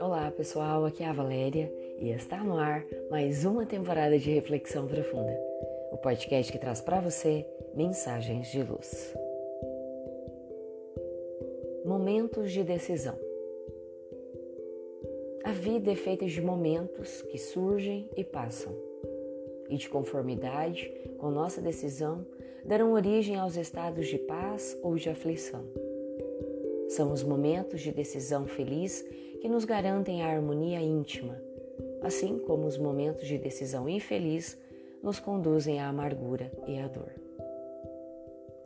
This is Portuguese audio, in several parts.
Olá pessoal, aqui é a Valéria e está no ar mais uma temporada de Reflexão Profunda, o podcast que traz para você mensagens de luz. Momentos de decisão. A vida é feita de momentos que surgem e passam, e de conformidade com nossa decisão darão origem aos estados de paz ou de aflição. São os momentos de decisão feliz que nos garantem a harmonia íntima, assim como os momentos de decisão infeliz nos conduzem à amargura e à dor.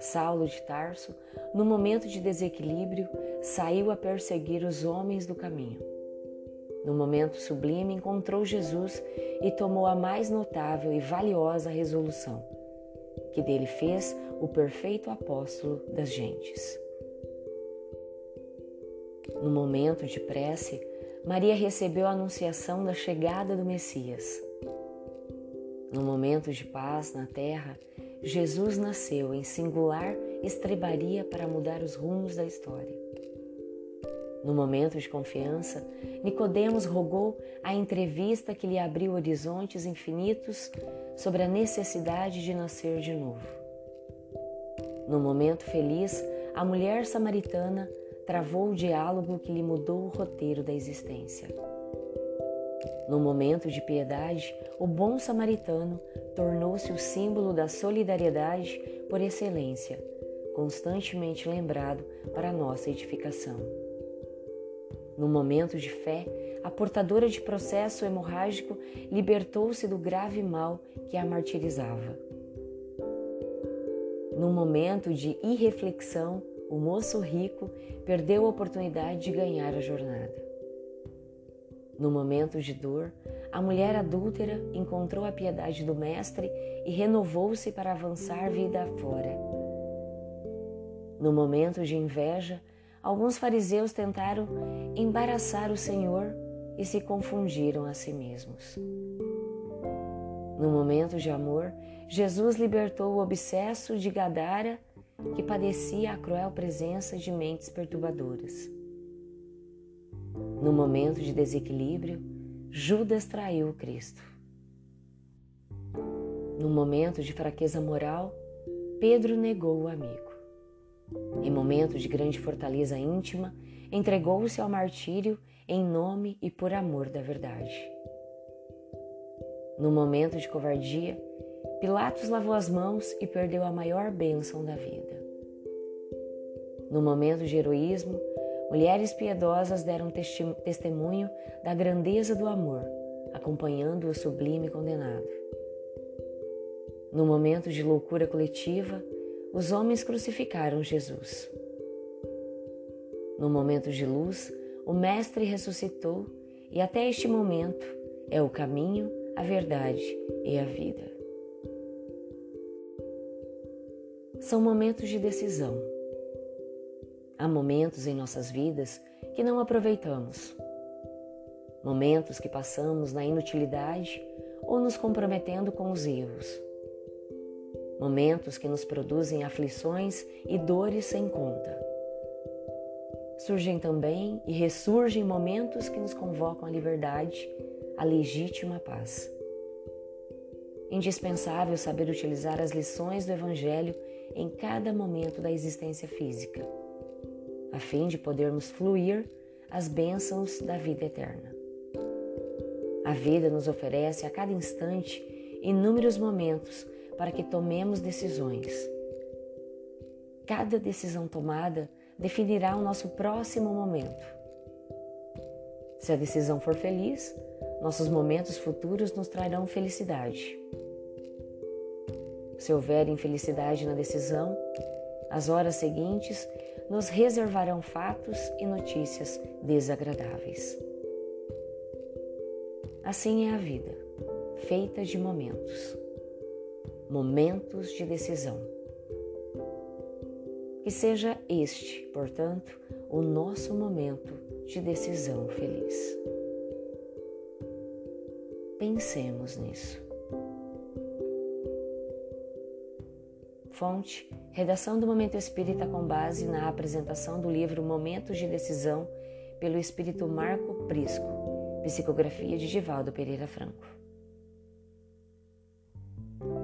Saulo de Tarso, no momento de desequilíbrio, saiu a perseguir os homens do caminho. No momento sublime, encontrou Jesus e tomou a mais notável e valiosa resolução, que dele fez o perfeito apóstolo das gentes. No momento de prece, Maria recebeu a anunciação da chegada do Messias. No momento de paz na terra, Jesus nasceu em singular estrebaria para mudar os rumos da história. No momento de confiança, Nicodemos rogou a entrevista que lhe abriu horizontes infinitos sobre a necessidade de nascer de novo. No momento feliz, a mulher samaritana travou o diálogo que lhe mudou o roteiro da existência. No momento de piedade, o bom samaritano tornou-se o símbolo da solidariedade por excelência, constantemente lembrado para nossa edificação. No momento de fé, a portadora de processo hemorrágico libertou-se do grave mal que a martirizava. No momento de irreflexão, o moço rico perdeu a oportunidade de ganhar a jornada. No momento de dor, a mulher adúltera encontrou a piedade do Mestre e renovou-se para avançar vida afora. No momento de inveja, alguns fariseus tentaram embaraçar o Senhor e se confundiram a si mesmos. No momento de amor, Jesus libertou o obsesso de Gadara que padecia a cruel presença de mentes perturbadoras. No momento de desequilíbrio, Judas traiu Cristo. No momento de fraqueza moral, Pedro negou o amigo. Em momento de grande fortaleza íntima, entregou-se ao martírio em nome e por amor da verdade. No momento de covardia, Pilatos lavou as mãos e perdeu a maior bênção da vida. No momento de heroísmo, mulheres piedosas deram testemunho da grandeza do amor, acompanhando o sublime condenado. No momento de loucura coletiva, os homens crucificaram Jesus. No momento de luz, o Mestre ressuscitou e até este momento é o caminho, a verdade e a vida. São momentos de decisão. Há momentos em nossas vidas que não aproveitamos. Momentos que passamos na inutilidade ou nos comprometendo com os erros. Momentos que nos produzem aflições e dores sem conta. Surgem também e ressurgem momentos que nos convocam à liberdade, à legítima paz. Indispensável saber utilizar as lições do Evangelho em cada momento da existência física, a fim de podermos fluir as bênçãos da vida eterna. A vida nos oferece a cada instante inúmeros momentos para que tomemos decisões. Cada decisão tomada definirá o nosso próximo momento. Se a decisão for feliz, nossos momentos futuros nos trarão felicidade. Se houver infelicidade na decisão, as horas seguintes nos reservarão fatos e notícias desagradáveis. Assim é a vida, feita de momentos, momentos de decisão. Que seja este, portanto, o nosso momento de decisão feliz. Pensemos nisso. Fonte: Redação do Momento Espírita com base na apresentação do livro Momentos de Decisão pelo Espírito Marco Prisco. Psicografia de Divaldo Pereira Franco.